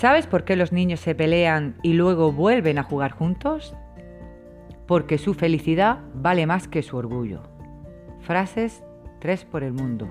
¿Sabes por qué los niños se pelean y luego vuelven a jugar juntos? Porque su felicidad vale más que su orgullo. Frases 3 por el mundo.